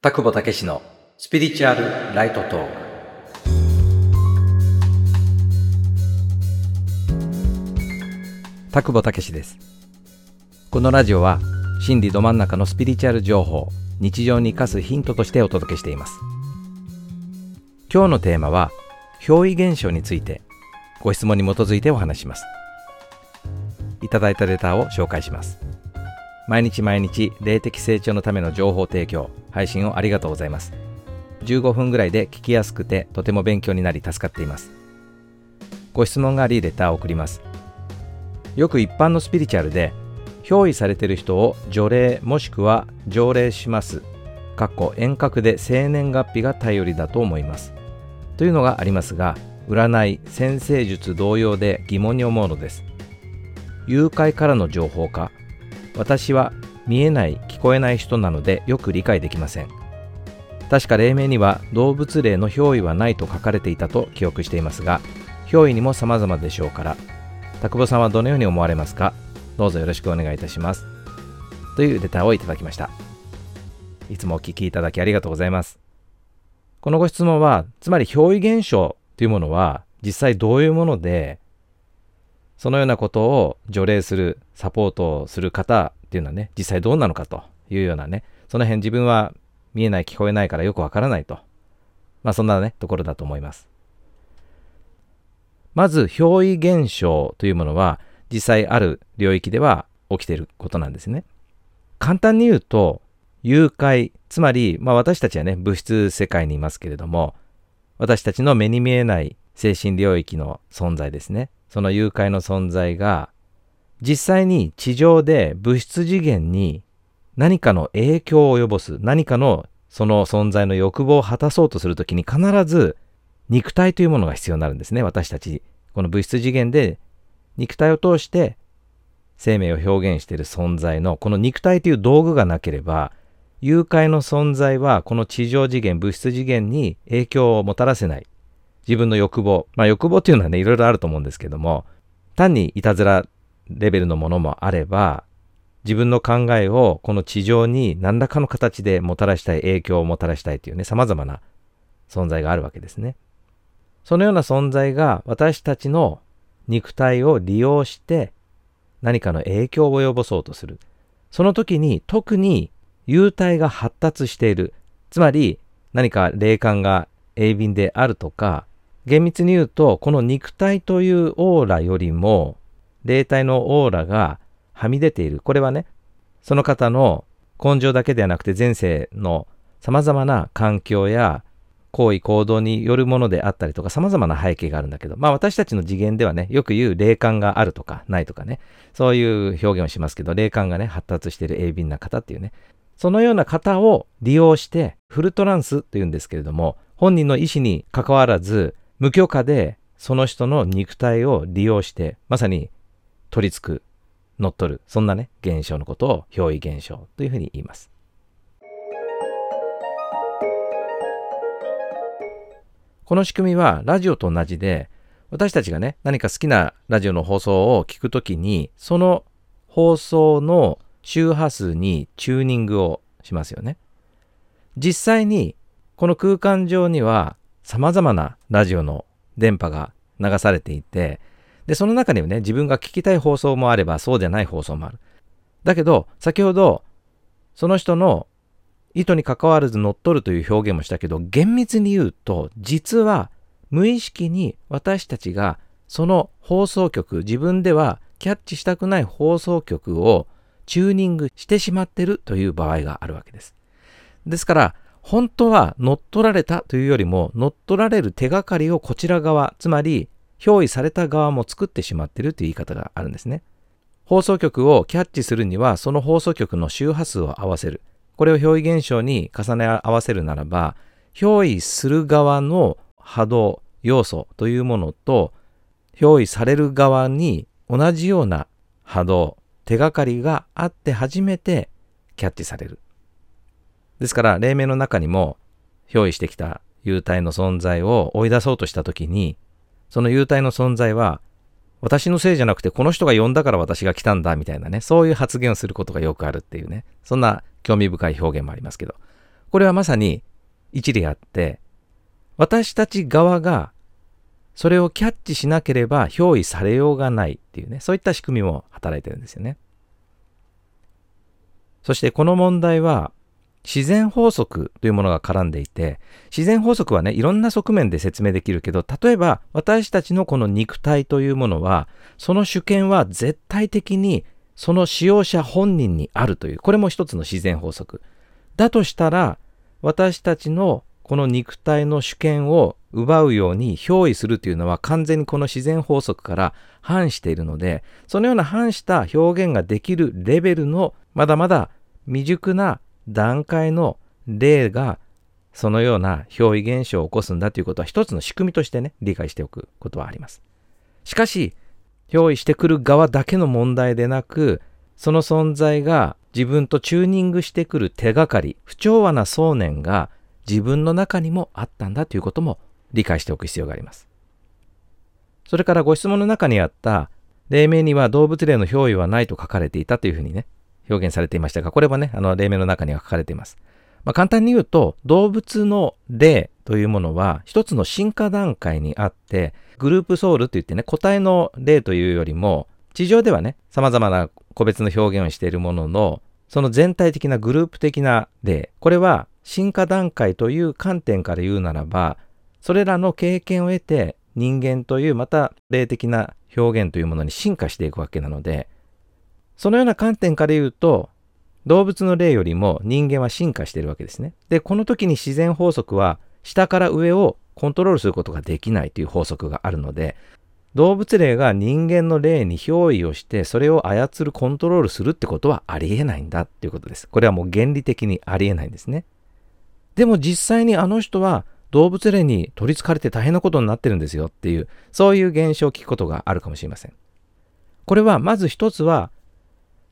田久保武史のスピリチュアルライトトーク。田久保武史です。このラジオは心理ど真ん中のスピリチュアル情報日常に生かすヒントとしてお届けしています。今日のテーマは憑依現象についてご質問に基づいてお話します。いただいたレターを紹介します。毎日毎日霊的成長のための情報提供。配信をありがとうございます。15分ぐらいで聞きやすくてとても勉強になり助かっています。ご質問がありレターを送ります。よく一般のスピリチュアルで憑依されている人を除霊もしくは条例します。かっこ遠隔で生年月日が頼りだと思います。というのがありますが占い先生術同様で疑問に思うのです。誘拐からの情報か私は見えない聞こえない人なのでよく理解できません。確か黎明には動物霊の憑依はないと書かれていたと記憶していますが憑依にも様々でしょうから。田久保さんはどのように思われますか？どうぞよろしくお願いいたします。というレターをいただきました。いつもお聞きいただきありがとうございます。このご質問はつまり憑依現象というものは実際どういうものでそのようなことを除霊する、サポートをする方っていうのはね、実際どうなのかというようなね、その辺自分は見えない、聞こえないからよくわからないと。まあそんなね、ところだと思います。まず、憑依現象というものは、実際ある領域では起きていることなんですね。簡単に言うと、誘拐、つまり、まあ私たちはね、物質世界にいますけれども、私たちの目に見えない精神領域の存在ですね。その誘拐の存在が実際に地上で物質次元に何かの影響を及ぼす何かのその存在の欲望を果たそうとするときに必ず肉体というものが必要になるんですね私たちこの物質次元で肉体を通して生命を表現している存在のこの肉体という道具がなければ誘拐の存在はこの地上次元物質次元に影響をもたらせない自分の欲望。まあ欲望っていうのはね、いろいろあると思うんですけども、単にいたずらレベルのものもあれば、自分の考えをこの地上に何らかの形でもたらしたい、影響をもたらしたいというね、様々な存在があるわけですね。そのような存在が私たちの肉体を利用して何かの影響を及ぼそうとする。その時に特に幽体が発達している。つまり何か霊感が鋭敏であるとか、厳密に言うと、この肉体というオーラよりも、霊体のオーラがはみ出ている。これはね、その方の根性だけではなくて前世の様々な環境や行為行動によるものであったりとか様々な背景があるんだけど、まあ私たちの次元ではね、よく言う霊感があるとかないとかね、そういう表現をしますけど、霊感がね、発達している鋭敏な方っていうね、そのような方を利用してフルトランスというんですけれども、本人の意思に関わらず無許可でその人の肉体を利用して、まさに取り付く、乗っ取る、そんなね、現象のことを憑依現象というふうに言います。この仕組みはラジオと同じで、私たちがね、何か好きなラジオの放送を聞くときに、その放送の周波数にチューニングをしますよね。実際にこの空間上には様々なラジオの電波が流されていて、で、その中にはね、自分が聞きたい放送もあれば、そうじゃない放送もある。だけど、先ほど、その人の意図に関わらず乗っ取るという表現もしたけど、厳密に言うと、実は無意識に私たちがその放送局、自分ではキャッチしたくない放送局をチューニングしてしまってるという場合があるわけです。ですから、本当は乗っ取られたというよりも乗っ取られる手がかりをこちら側つまり憑依された側も作ってしまってるという言い方があるんですね。放送局をキャッチするにはその放送局の周波数を合わせる。これを憑依現象に重ね合わせるならば憑依する側の波動要素というものと憑依される側に同じような波動手がかりがあって初めてキャッチされる。ですから、黎明の中にも、憑依してきた幽体の存在を追い出そうとしたときに、その幽体の存在は、私のせいじゃなくて、この人が呼んだから私が来たんだ、みたいなね、そういう発言をすることがよくあるっていうね、そんな興味深い表現もありますけど、これはまさに一理あって、私たち側がそれをキャッチしなければ憑依されようがないっていうね、そういった仕組みも働いてるんですよね。そしてこの問題は自然法則というものが絡んでいて、自然法則はね、いろんな側面で説明できるけど、例えば私たちのこの肉体というものは、その主権は絶対的にその使用者本人にあるという、これも一つの自然法則。だとしたら、私たちのこの肉体の主権を奪うように憑依するというのは完全にこの自然法則から反しているので、そのような反した表現ができるレベルのまだまだ未熟な段階の例がそのような憑依現象を起こすんだということは一つの仕組みとしてね、理解しておくことはあります。しかし、憑依してくる側だけの問題でなく、その存在が自分とチューニングしてくる手がかり、不調和な想念が自分の中にもあったんだということも理解しておく必要があります。それからご質問の中にあった、黎明には動物霊の憑依はないと書かれていたというふうにね、表現されていましたが、これはね、あの、黎明の中には書かれています。まあ、簡単に言うと、動物の霊というものは一つの進化段階にあって、グループソウルといってね、個体の霊というよりも、地上ではね、様々な個別の表現をしているものの、その全体的なグループ的な霊、これは進化段階という観点から言うならば、それらの経験を得て人間というまた霊的な表現というものに進化していくわけなので、そのような観点から言うと、動物の霊よりも人間は進化してるわけですね。で、この時に自然法則は下から上をコントロールすることができないという法則があるので、動物霊が人間の霊に憑依をしてそれを操るコントロールするってことはありえないんだっていうことです。これはもう原理的にありえないんですね。でも実際にあの人は動物霊に取り憑かれて大変なことになってるんですよっていうそういう現象を聞くことがあるかもしれません。これはまず一つは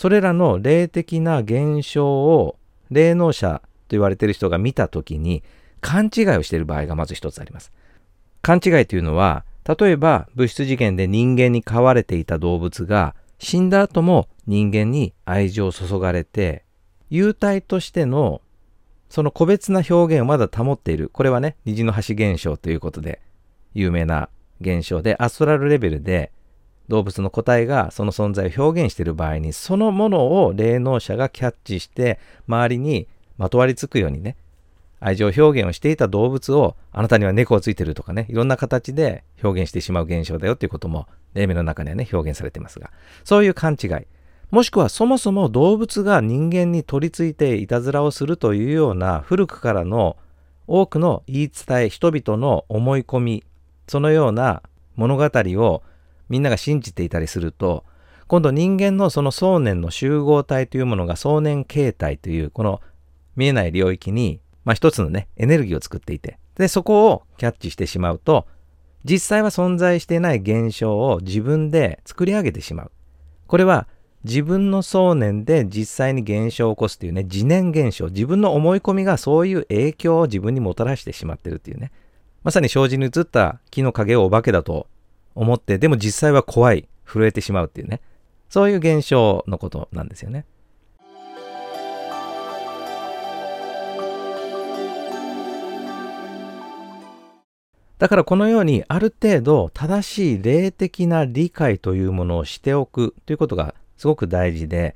それらの霊的な現象を霊能者と言われている人が見たときに勘違いをしている場合がまず一つあります。勘違いというのは、例えば物質事件で人間に飼われていた動物が死んだ後も人間に愛情を注がれて、幽体としてのその個別な表現をまだ保っている。これはね、虹の橋現象ということで有名な現象で、アストラルレベルで動物の個体がその存在を表現している場合に、そのものを霊能者がキャッチして、周りにまとわりつくようにね、愛情表現をしていた動物を、あなたには猫をついてるとかね、いろんな形で表現してしまう現象だよっていうことも、霊名の中にはね、表現されてますが、そういう勘違い。もしくはそもそも動物が人間に取り付いていたずらをするというような古くからの多くの言い伝え、人々の思い込み、そのような物語をみんなが信じていたりすると、今度人間のその想念の集合体というものが想念形態というこの見えない領域に、まあ一つのね、エネルギーを作っていて、で、そこをキャッチしてしまうと、実際は存在していない現象を自分で作り上げてしまう。これは自分の想念で実際に現象を起こすというね、自念現象、自分の思い込みがそういう影響を自分にもたらしてしまっているというね。まさに障子に映った木の影をお化けだと思って、でも実際は怖い、震えてしまうっていうね。そういう現象のことなんですよね。だからこのようにある程度正しい霊的な理解というものをしておくということがすごく大事で、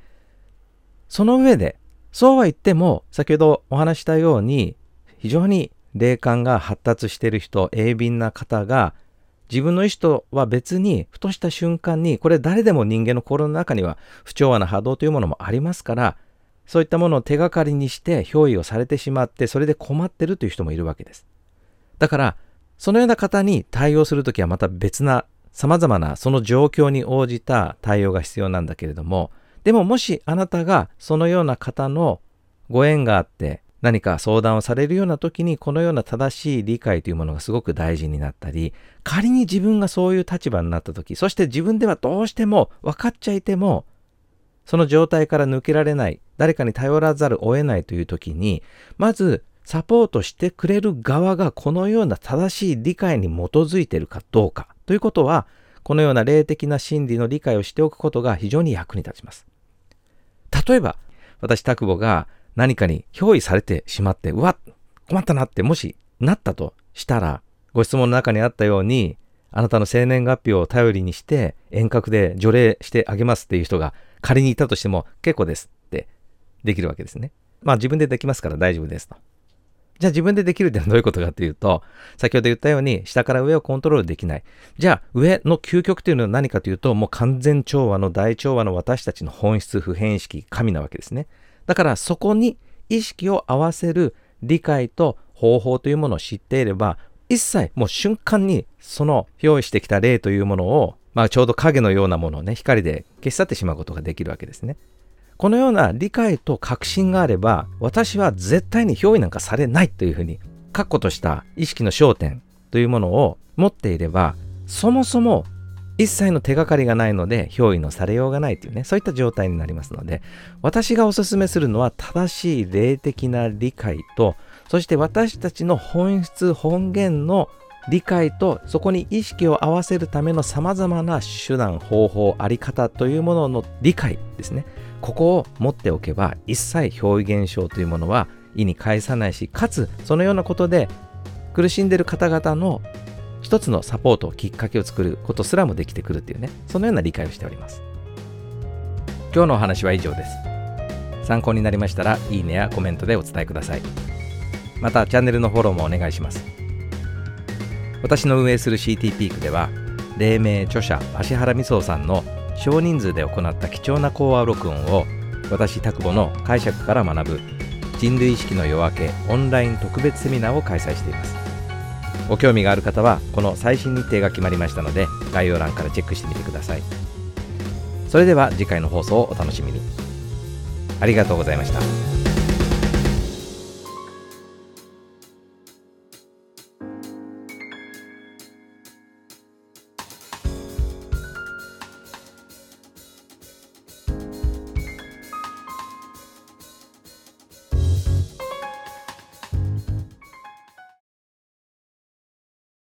その上で、そうは言っても、先ほどお話したように、非常に霊感が発達している人、鋭敏な方が自分の意思とは別に、ふとした瞬間に、これ誰でも人間の心の中には不調和な波動というものもありますから、そういったものを手がかりにして憑依をされてしまって、それで困ってるという人もいるわけです。だから、そのような方に対応するときはまた別な様々なその状況に応じた対応が必要なんだけれども、でももしあなたがそのような方のご縁があって、何か相談をされるような時にこのような正しい理解というものがすごく大事になったり仮に自分がそういう立場になった時そして自分ではどうしても分かっちゃいてもその状態から抜けられない誰かに頼らざるを得ないという時にまずサポートしてくれる側がこのような正しい理解に基づいているかどうかということはこのような霊的な真理の理解をしておくことが非常に役に立ちます。例えば私、タクボが何かに憑依されてしまって、うわっ困ったなってもしなったとしたら、ご質問の中にあったように、あなたの生年月日を頼りにして遠隔で除霊してあげますっていう人が仮にいたとしても結構ですってできるわけですね。まあ自分でできますから大丈夫ですと。じゃあ自分でできるってのはどういうことかというと、先ほど言ったように下から上をコントロールできない。じゃあ上の究極というのは何かというと、もう完全調和の大調和の私たちの本質普遍意識、神なわけですね。だからそこに意識を合わせる理解と方法というものを知っていれば、一切もう瞬間にその用意してきた霊というものを、まあちょうど影のようなものをね、光で消し去ってしまうことができるわけですね。このような理解と確信があれば、私は絶対に憑依なんかされないというふうに、確固とした意識の焦点というものを持っていれば、そもそも一切の手がかりがないので、憑依のされようがないというね、そういった状態になりますので、私がお勧めするのは正しい霊的な理解と、そして私たちの本質本源の理解とそこに意識を合わせるための様々な手段方法あり方というものの理解ですね。ここを持っておけば一切表現現象というものは意に介さないしかつそのようなことで苦しんでいる方々の一つのサポートをきっかけを作ることすらもできてくるっていうねそのような理解をしております。今日のお話は以上です。参考になりましたらいいねやコメントでお伝えください。またチャンネルのフォローもお願いします。私の運営する CT ピークでは黎明著者芦原美荘さんの少人数で行った貴重な講話録音を私拓保の解釈から学ぶ人類意識の夜明けオンライン特別セミナーを開催しています。ご興味がある方はこの最新日程が決まりましたので概要欄からチェックしてみてください。それでは次回の放送をお楽しみに。ありがとうございました。